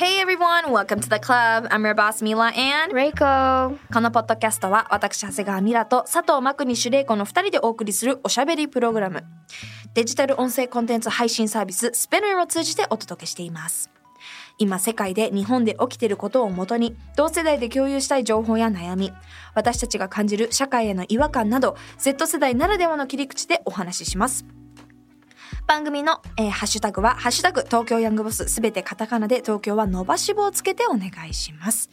Hey everyone, welcome to the club. I'm your boss Mila and レイコこのポッドキャストは私長谷川ミラと佐藤真国主玲子の2人でお送りするおしゃべりプログラム。デジタル音声コンテンツ配信サービス Spinner を通じてお届けしています。今世界で日本で起きていることをもとに同世代で共有したい情報や悩み私たちが感じる社会への違和感など Z 世代ならではの切り口でお話しします番組の、えーハッシュタグは、ハッシュタグ東京ヤングボスすべてカタカナで東京は伸ばし棒をつけてお願いします。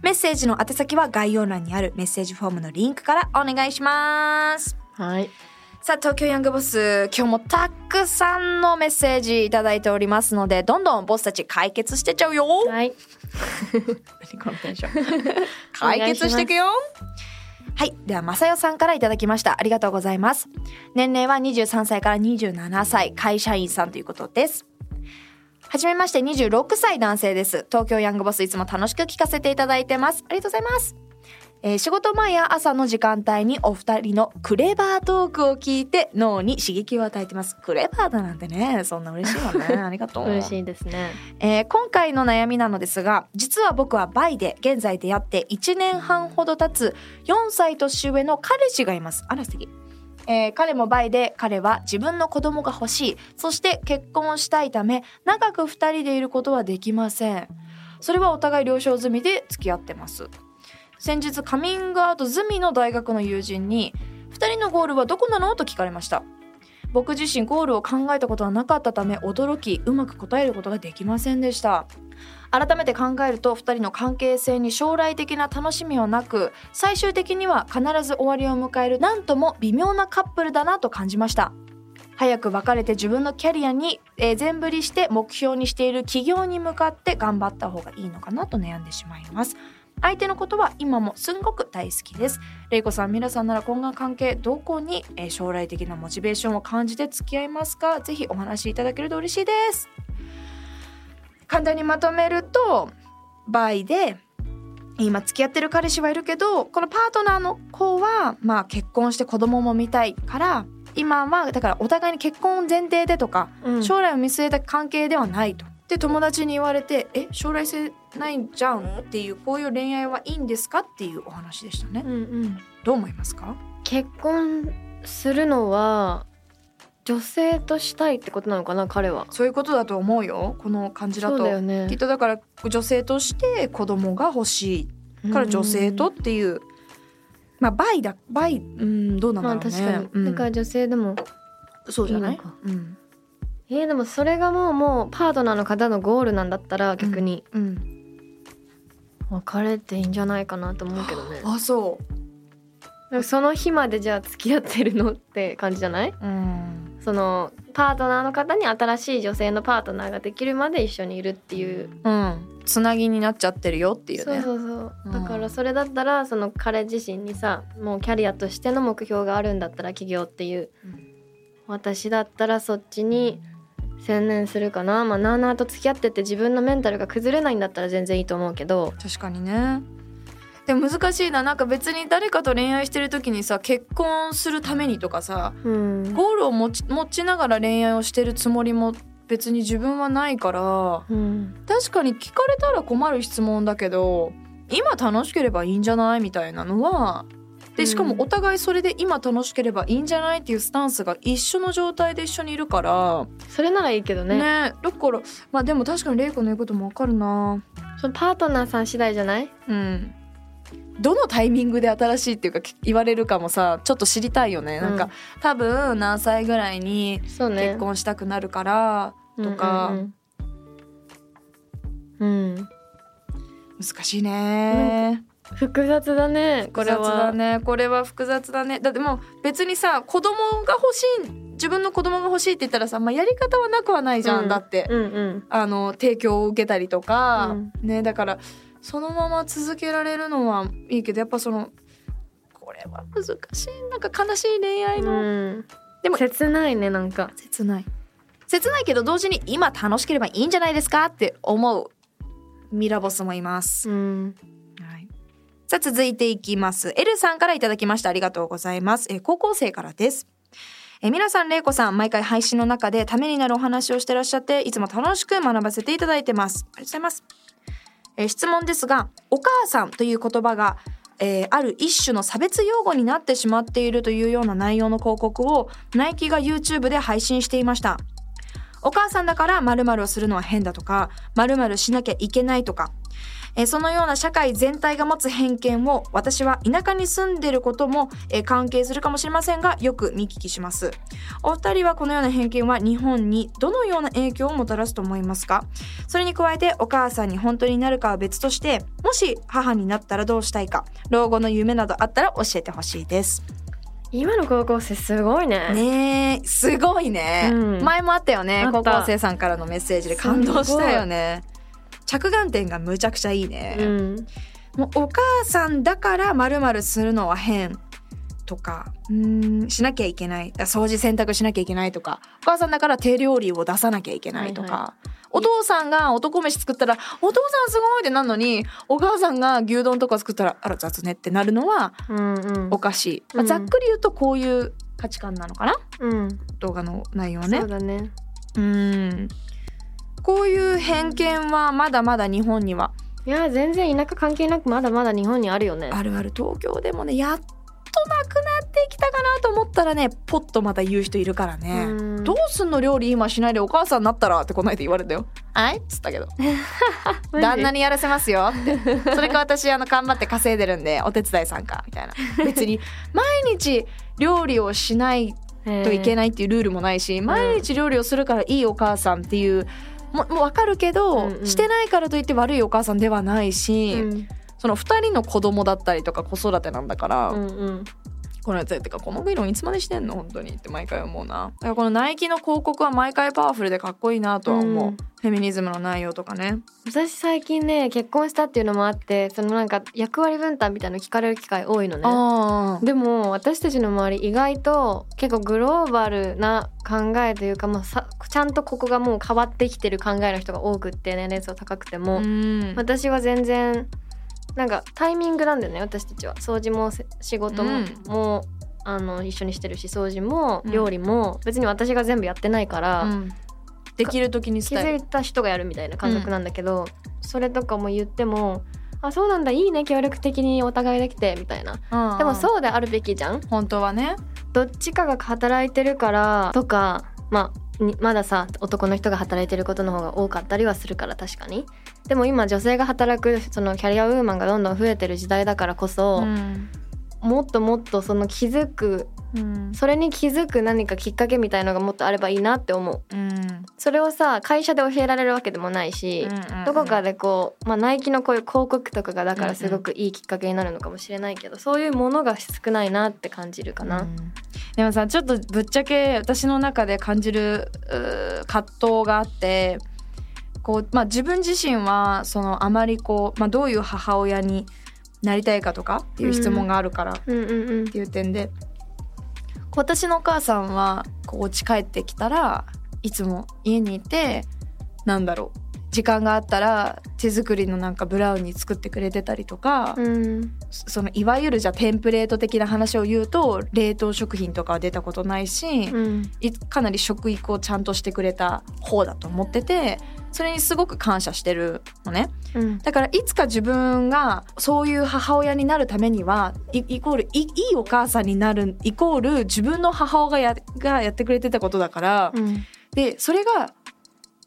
メッセージの宛先は概要欄にあるメッセージフォームのリンクからお願いします。はいさあ、東京ヤングボス、今日もたくさんのメッセージいただいておりますので、どんどんボスたち解決してっちゃうよ。はい 何このテンション解決していくよはい。ではまさよさんからいただきました。ありがとうございます。年齢は23歳から27歳。会社員さんということです。はじめまして26歳男性です。東京ヤングボスいつも楽しく聞かせていただいてます。ありがとうございます。えー仕事前や朝の時間帯にお二人のクレバートークを聞いて脳に刺激を与えてます。クレバーだなんてねそんな嬉しいわね。ありがとう。嬉しいですね。えー今回の悩みなのですが実は僕はバイで現在出会って1年半ほど経つ4歳年上の彼氏がいます。あら素敵。えー彼もバイで彼は自分の子供が欲しい。そして結婚したいため長く2人でいることはできません。それはお互い了承済みで付き合ってます先日カミングアウト済みの大学の友人に2人のゴールはどこなの？と聞かれました。僕自身ゴールを考えたことはなかったため驚きうまく答えることができませんでした。改めて考えると2人の関係性に将来的な楽しみはなく最終的には必ず終わりを迎えるなんとも微妙なカップルだなと感じました。早く別れて自分のキャリアに、全振りして目標にしている企業に向かって頑張った方がいいのかなと悩んでしまいます。相手のことは今もすんごく大好きです。レイコさん、ミラさんなら今後の関係どこに、えー将来的なモチベーションを感じて付き合いますか？ぜひお話しいただけると嬉しいです。簡単にまとめるとバイで今付き合ってる彼氏はいるけどこのパートナーの子はまあ結婚して子供も見たいから今はだからお互いに結婚前提でとか、うん。将来を見据えた関係ではないと。で友達に言われて「え将来性ないんじゃん?」っていうこういう恋愛はいいんですかっていうお話でしたね。うんうん。どう思いますか？結婚するのは女性としたいってことなのかな彼は。そういうことだと思うよ。この感じだと。そうだよね。きっとだから女性として子供が欲しい。から女性とっていう、まあバイだバイうんどうなんだまあろうね。確かに、うん。だから女性でも。そうじゃない？うん。えー、でもそれがもうもうパートナーの方のゴールなんだったら逆に。うん、別れていいんじゃないかなと思うけどね。あそなんかその日までじゃあ付き合ってるのって感じじゃない？ううん。そのパートナーの方に新しい女性のパートナーができるまで一緒にいるっていう。うん。つなぎになっちゃってるよっていうそうねそうそう。うん。だからそれだったらその彼自身にさもうキャリアとしての目標があるんだったら起業っていう、うん。私だったらそっちに専念するかな。まあなあなあと付き合ってて自分のメンタルが崩れないんだったら全然いいと思うけど。確かにね。でも難しいな。なんか別に誰かと恋愛してる時にさ結婚するためにとかさうん。ゴールを持ち持ちながら恋愛をしてるつもりも別に自分はないからうん。確かに聞かれたら困る質問だけど今楽しければいいんじゃない？みたいなのはでしかもうん。お互いそれで今楽しければいいんじゃないっていうスタンスが一緒の状態で一緒にいるから。それならいいけどね。ねだからまあでも確かに玲子の言うこともわかるな。そのパートナーさん次第じゃない？うん。どのタイミングで新しいっていうかき言われるかもさちょっと知りたいよね、なんか多分何歳ぐらいに結婚したくなるからとか、うんうん。うん、うん。難しいね複雑だねこ複雑れはだね。これは複雑だね。だってもう別にさ子供が欲しい自分の子供が欲しいって言ったらさ、まあ、やり方はなくはないじゃん、うん。だって、うんうん。あの提供を受けたりとか、うん。ねだからそのまま続けられるのはいいけどやっぱそのこれは難しい。なんか悲しい恋愛の、うん。でも切ないねなんか。切ない。切ないけど同時に今楽しければいいんじゃないですか？って思うミラボスもいます、うん。はい、さあ続いていきます L さんからいただきましたありがとうございますえ高校生からですえ皆さん、れいこさん、毎回配信の中でためになるお話をしてらっしゃって、いつも楽しく学ばせていただいてます。ありがとうございます。え質問ですが、お母さんという言葉が、えーある一種の差別用語になってしまっているというような内容の広告を、ナイキが YouTube で配信していました。お母さんだから〇〇をするのは変だとか、〇〇しなきゃいけないとか、えーそのような社会全体が持つ偏見を私は田舎に住んでることも、えー関係するかもしれませんがよく見聞きします。お二人はこのような偏見は日本にどのような影響をもたらすと思いますか？それに加えてお母さんに本当になるかは別としてもし母になったらどうしたいか？老後の夢などあったら教えてほしいです。今の高校生すごいね。ねえすごいね、うん。前もあったよね。高校生さんからのメッセージで感動したよね着眼点がむちゃくちゃいいね、うん。もうお母さんだからまるするのは変とかうーんしなきゃいけない。掃除洗濯しなきゃいけないとかお母さんだから手料理を出さなきゃいけないとか、はお父さんが男飯作ったらお父さんすごいってなるのにお母さんが牛丼とか作ったらあら雑ねってなるのはうんうん。おかしい、まあうんざっくり言うとこういう価値観なのかな？うん。動画の内容はね。そうだね。うんこういう偏見はまだまだ日本には。いや全然田舎関係なくまだまだ日本にあるよね。あるある。東京でもねやっとなくなってきたかなと思ったらねポッとまた言う人いるからね、うん。どうすんの料理今しないでお母さんになったらってこないで言われたよ。あいっつったけど。旦那にやらせますよ。ってそれか私あの頑張って稼いでるんでお手伝い参加みたいな。別に毎日料理をしないといけいないっていうルールもないし、毎日料理をするからいいお母さんっていうももう分かるけど、うんうん。してないからといって悪いお母さんではないし、うん。その2人の子供だったりとか子育てなんだから、うんうんこのやつってかこの議論いつまでしてんの？本当に。って毎回思うな。だからこのナイキの広告は毎回パワフルでかっこいいなとは思う、うん。フェミニズムの内容とかね。私最近ね結婚したっていうのもあってそのなんか役割分担みたいなの聞かれる機会多いのね。あでも私たちの周り意外と結構グローバルな考えというか、まあ、さちゃんとここがもう変わってきてる考えの人が多くって年齢層高くても、うん。私は全然なんかタイミングなんだよね私たちは。掃除もせ仕事も,、うん。もうあの一緒にしてるし掃除もうん。料理も別に私が全部やってないから、うん。できる時に気づいた人がやるみたいな感覚なんだけど、それとかも言ってもあそうなんだいいね協力的にお互いできてみたいな。でもうそうであるべきじゃん。本当はね。どっちかが働いてるからとかまあにまださ男の人が働いてることの方が多かったりはするから確かに。でも今女性が働くそのキャリアウーマンがどんどん増えてる時代だからこそ、ん。もっともっとその気づくうん。それに気づく何かきっかけみたいのがもっとあればいいなって思う。うん。それをさ会社で教えられるわけでもないし、どこかでこう、まあ、ナイキのこういう広告とかがだからすごくいいきっかけになるのかもしれないけど、そういうものが少ないなって感じるかな。うん。でもさちょっとぶっちゃけ私の中で感じる葛藤があってこう、まあ、自分自身はそのあまりこう、まあ、どういう母親になりたいかとかっていう質問があるからっうんうんうん。ていう点で、こう私のお母さんはこう家帰ってきたらいつも家にいてなんだろう時間があったら手作りのなんかブラウニー作ってくれてたりとか、うん。そのいわゆるじゃあテンプレート的な話を言うと冷凍食品とかは出たことないし、うん。いかなり食育をちゃんとしてくれた方だと思っててそれにすごく感謝してるのね。うん。だからいつか自分がそういう母親になるためにはいイコールいいいお母さんになるイコール自分の母親がやってくれてたことだから、うん。でそれが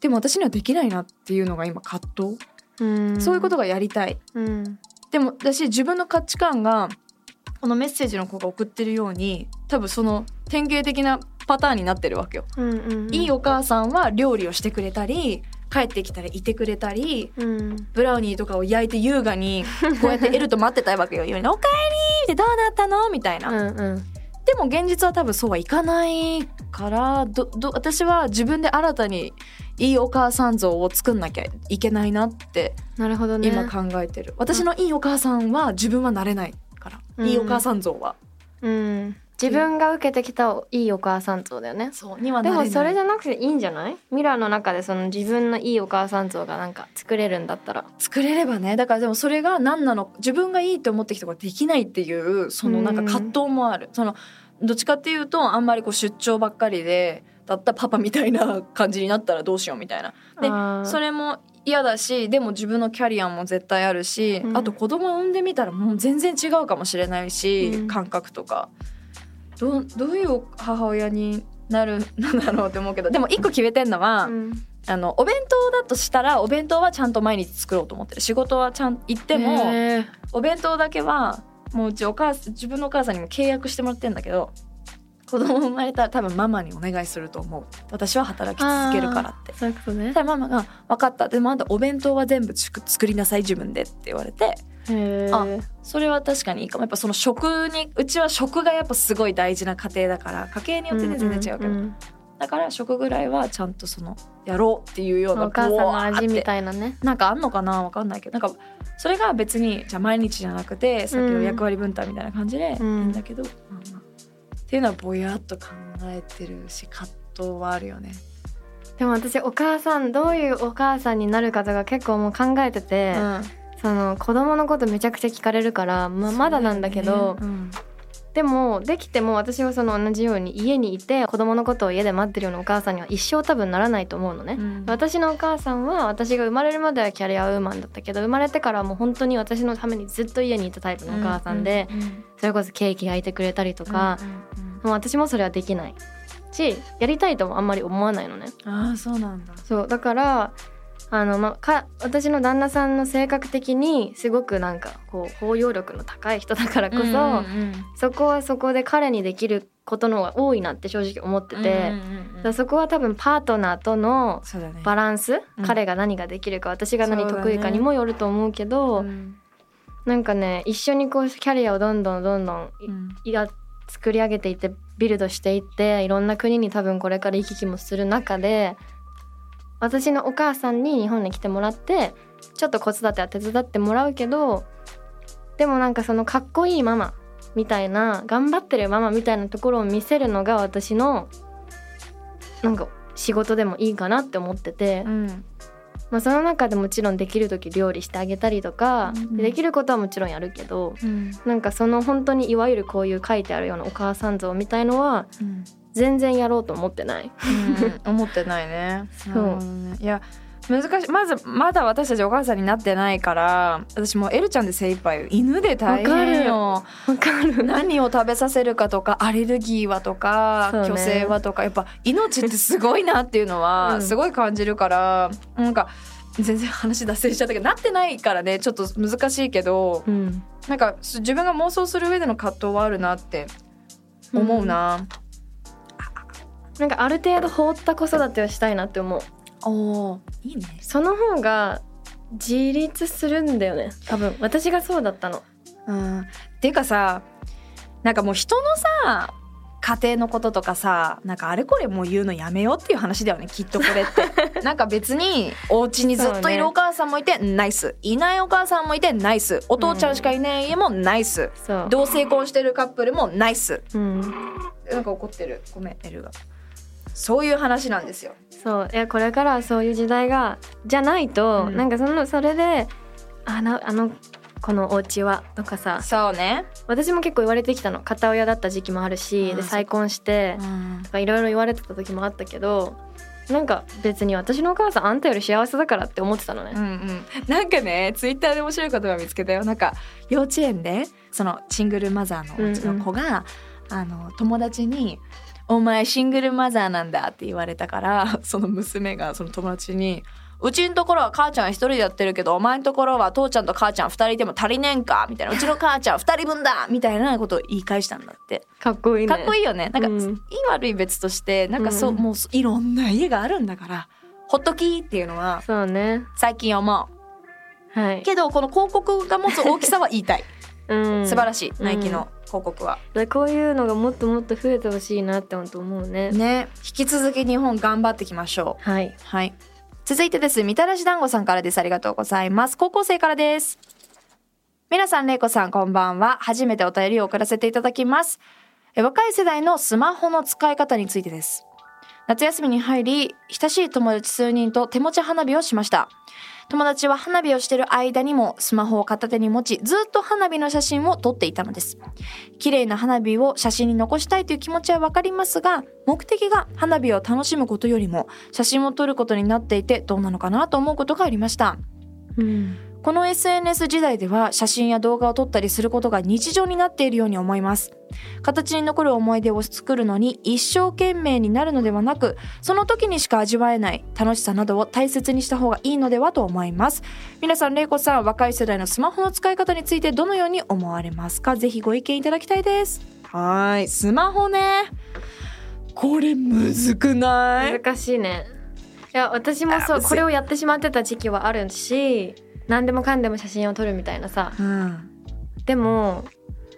でも私にはできないなっていうのが今葛藤、うん。そういうことがやりたい。うん。でも私自分の価値観がこのメッセージの子が送ってるように多分その典型的なパターンになってるわけよ。うんうん。いいお母さんは料理をしてくれたり帰ってきたらいてくれたりうん。ブラウニーとかを焼いて優雅にこうやってエルと待ってたわけよ。言うにおかえりってどうなったの？みたいな。うんうん。でも現実は多分そうはいかないからどど私は自分で新たにいいお母さん像を作んなきゃいけないなってなるほどね。今考えてる、私のいいお母さんは自分はなれないから、うん。いいお母さん像は。うん自分が受けてきたいいお母さん像だよね。そうにはでもそれじゃなくていいんじゃない？ミラーの中でその自分のいいお母さん像がなんか作れるんだったら。作れればね。だからでもそれが何なの自分がいいと思ってきたことができないっていうそのなんか葛藤もある、そのどっちかっていうとあんまりこう出張ばっかりでだったパパみたいな感じになったらどうしようみたいな。でそれも嫌だしでも自分のキャリアも絶対あるし、うん。あと子供産んでみたらもう全然違うかもしれないし、うん。感覚とかどうどういう母親になる のだろうって思うけどでも一個決めてんのは、うん。あのお弁当だとしたらお弁当はちゃんと毎日作ろうと思ってる。仕事はちゃん行ってもお弁当だけはもううちお母さん自分のお母さんにも契約してもらってんだけど子供生まれたら多分ママにお願いすると思う。私は働き続けるからって。そういうことね。ママが「分かった」でもあんたお弁当は全部作りなさい自分でって言われてへあー。それは確かにいいかも。やっぱその食にうちは食がやっぱすごい大事な家庭だから家計によってね全然違うけど、んんだから食ぐらいはちゃんとそのやろうっていうようなお母さんの味みいたいなね。なんかあんのかなわかんないけど。なんかそれが別にじゃあ毎日じゃなくてさっきの役割分担みたいな感じでいいうんんだけど、まあまあ。っていうのはぼやっと考えてるし葛藤はあるよね。でも私お母さんどういうお母さんになるかとか結構もう考えてて、うんその子供のことめちゃくちゃ聞かれるから、まあ、まだなんだけどでもできても私はその同じように家にいて子供のことを家で待ってるようなお母さんには一生多分ならないと思うのね。うん私のお母さんは私が生まれるまではキャリアウーマンだったけど生まれてからはもう本当に私のためにずっと家にいたタイプのお母さんで、うんうんそれこそケーキ焼いてくれたりとか、うんうんもう私もそれはできないしやりたいともあんまり思わないのね。ああそうなんだ。そうだからあの、まあ、か私の旦那さんの性格的にすごくなんかこう包容力の高い人だからこそ、うんうんそこはそこで彼にできることの方が多いなって正直思ってて、うんうんそこは多分パートナーとの。バランス、うん。彼が何ができるか私が何得意かにもよると思うけどうんなんかね一緒にこうキャリアをどんどんどんどんうん。いや作り上げていってビルドしていっていろんな国に多分これから行き来もする中で私のお母さんに日本に来てもらってちょっと子育ては手伝ってもらうけどでもなんかそのかっこいいママみたいな頑張ってるママみたいなところを見せるのが私のなんか仕事でもいいかなって思ってて、うん。まあ、その中でもちろんできる時料理してあげたりとか、うん。でできることはもちろんやるけどうん。なんかその本当にいわゆるこういう書いてあるようなお母さん像みたいのはうん全然やろうと思ってない。うん思ってないね。そう。ねいや難しい。まずまだ私たちお母さんになってないから私もうエルちゃんで精一杯。犬で大変よ。わかる。何を食べさせるかとかアレルギーはとか、虚勢はとかやっぱ命ってすごいなっていうのうん。はすごい感じるから、なんか全然話脱線しちゃったけどなってないからねちょっと難しいけどうん、なんか自分が妄想する上での葛藤はあるなって思うな。なんかある程度放った子育てをしたいなって思う。おーいいね。その方が自立するんだよね。多分。私がそうだったの。うん、っていうかさなんかもう人のさ家庭のこととかさなんかあれこれもう言うのやめようっていう話だよね。きっとこれって。なんか別にお家にずっといるお母さんもいて、ナイス。いないお母さんもいてナイス。お父ちゃんしかいない家もナイス、そう。同性婚してるカップルもナイス。うん。なんか怒ってる。ごめんエルがそういう話なんですよ。そう。いやこれからはそういう時代がじゃないと、うん。なんかそのそれであのあのこのお家はとかさ。そうね、私も結構言われてきたの。片親だった時期もあるしあーで再婚してうん。とかいろいろ言われてた時もあったけどなんか別に私のお母さんあんたより幸せだからって思ってたのね。うん。うん、なんかねツイッターで面白い言葉見つけたよ。なんか幼稚園でそのシングルマザーのうちの子が、あの友達に「お前シングルマザーなんだ」って言われたから その娘がその友達に「うちのところは母ちゃん一人でやってるけどお前のところは父ちゃんと母ちゃん二人でも足りねえんか」みたいな「うちの母ちゃん二人分だ」みたいなことを言い返したんだって。かっこいいね。かっこいいよねなんか、うんいい悪い別としてなんかそう、うんもういろんな家があるんだからほっときっていうのはそうね。最近思う。はい。けどこの広告が持つ大きさは言いたい。うん、素晴らしい、うんナイキの広告は。だこういうのがもっともっと増えてほしいなって本当思うねね引き続き日本頑張っていきましょう。はいはい。続いてです。みたらし団子さんからです。ありがとうございます。高校生からです。皆さん、れいこさん、こんばんは。初めてお便りを送らせていただきます。え若い世代のスマホの使い方についてです。夏休みに入り、親しい友達数人と手持ち花火をしました。友達は花火をしている間にもスマホを片手に持ち、ずっと花火の写真を撮っていたのです。綺麗な花火を写真に残したいという気持ちはわかりますが、目的が花火を楽しむことよりも写真を撮ることになっていてどうなのかなと思うことがありました。うんこの SNS 時代では写真や動画を撮ったりすることが日常になっているように思います。形に残る思い出を作るのに一生懸命になるのではなく、その時にしか味わえない楽しさなどを大切にした方がいいのではと思います。皆さん、れいこさん、若い世代のスマホの使い方についてどのように思われますか？ぜひご意見いただきたいです。はい、スマホね。これむずくない？難しいねいや私もそうこれをやってしまってた時期はあるし何でもかんでも写真を撮るみたいなさ。うん。でも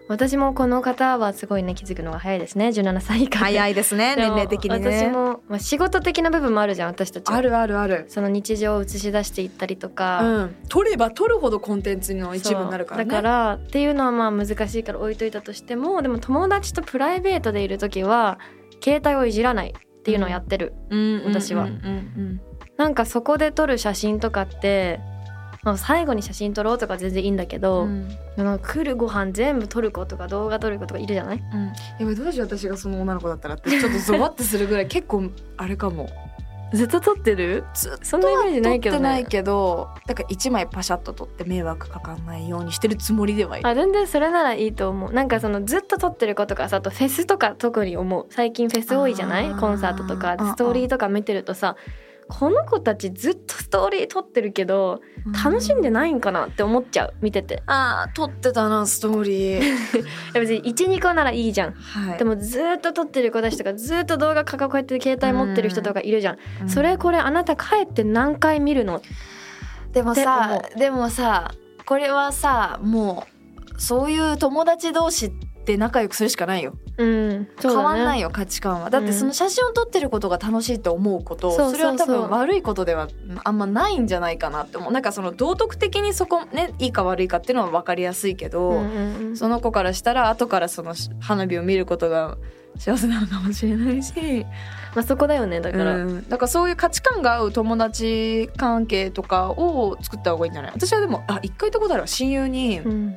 私もこの方はすごいね気づくのが早いですね。17歳以下で。早いですね、年齢的にね。私も、まあ、仕事的な部分もあるじゃん私たちは。あるあるある。その日常を映し出していったりとか、うん、取れば取るほどコンテンツの一部になるからね。だからっていうのはまあ難しいから置いといたとしてもでも友達とプライベートでいる時は携帯をいじらないっていうのをやってる、うん私はうんうんなんかそこで撮る写真とかって、まあ、最後に写真撮ろうとか全然いいんだけうど、んなんか来るご飯全部撮る子とか動画撮る子とかいるじゃない？うん。やばいどうしよう私がその女の子だったらってちょっとゾワッとするぐらい結構あれかも。ずっと撮ってる？ずっとそんなイメージないけどね撮ってないけどだから一枚パシャッと撮って迷惑かかんないようにしてるつもりではいる。あ全然それならいいと思う。なんかそのずっと撮ってる子とかさあとフェスとか特に思う。最近フェス多いじゃない？コンサートとかストーリーとか見てるとさこの子たちずっとストーリー撮ってるけど楽しんでないんかなって思っちゃう見てて。あー撮ってたなストーリー。別に12個ならいいじゃん。はい。でもずっと撮ってる子たちとかずっと動画かかこうやって携帯持ってる人とかいるじゃん、うん。それこれあなた帰って何回見るの？でもさでもさこれはさもうそういう友達同士って仲良くするしかないよ。うん。ね。変わんないよ価値観は。だってその写真を撮ってることが楽しいと思うこと、そうそうそれは多分悪いことではあんまないんじゃないかなって思う。なんかその道徳的にそこねいいか悪いかっていうのは分かりやすいけど、うんうんうん。その子からしたら後からその花火を見ることが幸せなのかもしれないし。まあそこだよねだから、うん。だからそういう価値観が合う友達関係とかを作った方がいいんじゃない？私はでもあ一回言ったことあるわ。親友に、うん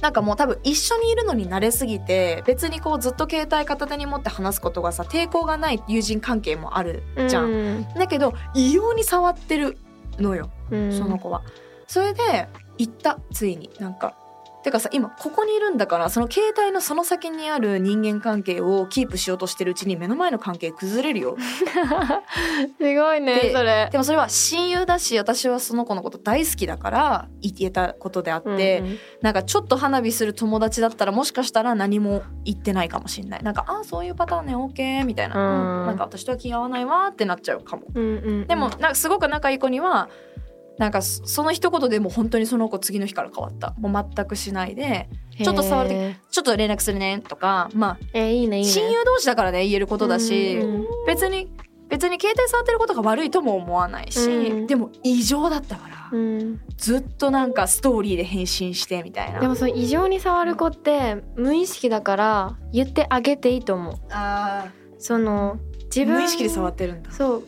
なんかもう多分一緒にいるのに慣れすぎて別にこうずっと携帯片手に持って話すことがさ抵抗がない友人関係もあるじゃん。うんだけど異様に触ってるのようんその子は。それで言ったついになんか。てかさ今ここにいるんだからその携帯のその先にある人間関係をキープしようとしてるうちに目の前の関係崩れるよ。すごいねでそれ。でもそれは親友だし私はその子のこと大好きだから言えたことであって、うんうん。なんかちょっと花火する友達だったらもしかしたら何も言ってないかもしれない。なんかあそういうパターンね OK みたいな、うん。うん。なんか私とは気が合わないわってなっちゃうかも。うんうんうん。でもなんかすごく仲いい子にはなんかそその一言でもう本当にその子次の日から変わった。もう全くしないで。ちょっと触る時へーちょっと連絡するねとかまえーいいねいいね。あ親友同士だからね言えることだし、別に別に携帯触ってることが悪いとも思わないし、うん。でも異常だったから、うん。ずっとなんかストーリーで返信してみたいな。でもその異常に触る子って無意識だから言ってあげていいと思う。あその自分無意識で触ってるんだ。そう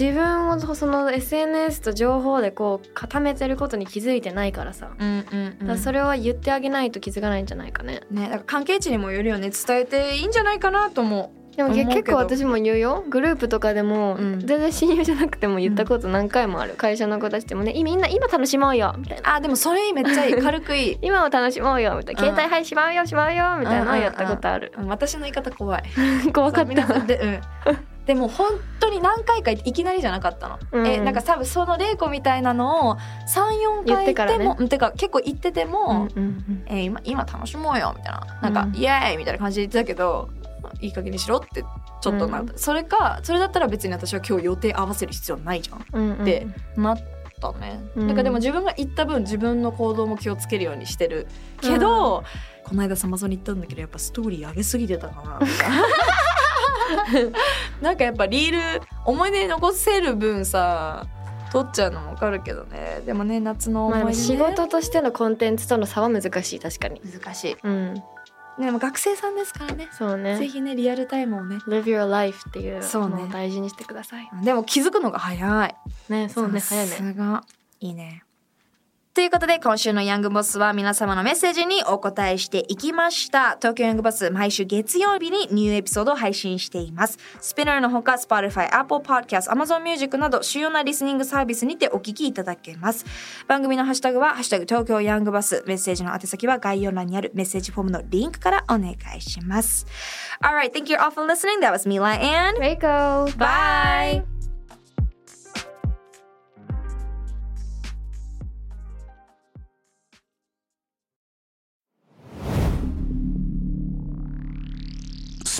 自分をその SNS と情報でこう固めてることに気づいてないからさ、うんうん、だからそれは言ってあげないと気づかないんじゃないかね。ねだから関係値にもよるよね。伝えていいんじゃないかなと思うけど。結構私も言うよ。グループとかでも、うん。全然親友じゃなくても言ったこと何回もある、会社の子たちでもねいみんな今楽しもうよみたいな。うあでもそれめっちゃいい。軽くいい。今を楽しもうよ。みたいな、うん。携帯はいしまうよしまうよみたいなのをやったことある、うん私の言い方怖い。怖かった。んで,、うん、でも本当に何回かいきなりじゃなかったの、うん。えなんか多分その玲子みたいなのを34言っ回言ってもうんてか結構言ってても、うんうんえー今今楽しもうよみたいな。なんか、うん。イエーイみたいな感じで言ってたけどいい加減にしろってちょっとなった、それかそれだったら別に私は今日予定合わせる必要ないじゃんうんうんうん。でなっったね、うん。なんかでも自分が行った分自分の行動も気をつけるようにしてるけど、この間サマゾンに行ったんだけどやっぱストーリー上げすぎてたかなとかなんかやっぱリール思い出に残せる分さ撮っちゃうのもわかるけどね。でもね夏の思まあ、い出、ね仕事としてのコンテンツとの差は難しい確かに。難しい。うん。でも学生さんですからね。そうね。ぜひねリアルタイムをね。Live your life っていうそうね。のを大事にしてください。でも気づくのが早い。ねそうねさ早いね。すが。いいねということで今週のヤングボスは皆様のメッセージにお答えしていきました。東京ヤングボス毎週月曜日にニューエピソードを配信しています。スピナーのほか Spotify、Apple Podcast、Amazon Music など主要なリスニングサービスにてお聞きいただけます。番組のハッシュタグはハッシュタグ東京ヤングバスメッセージの宛先は概要欄にあるメッセージフォームのリンクからお願いします。Alright, thank you all for listening. That was Mila and Reiko. Bye!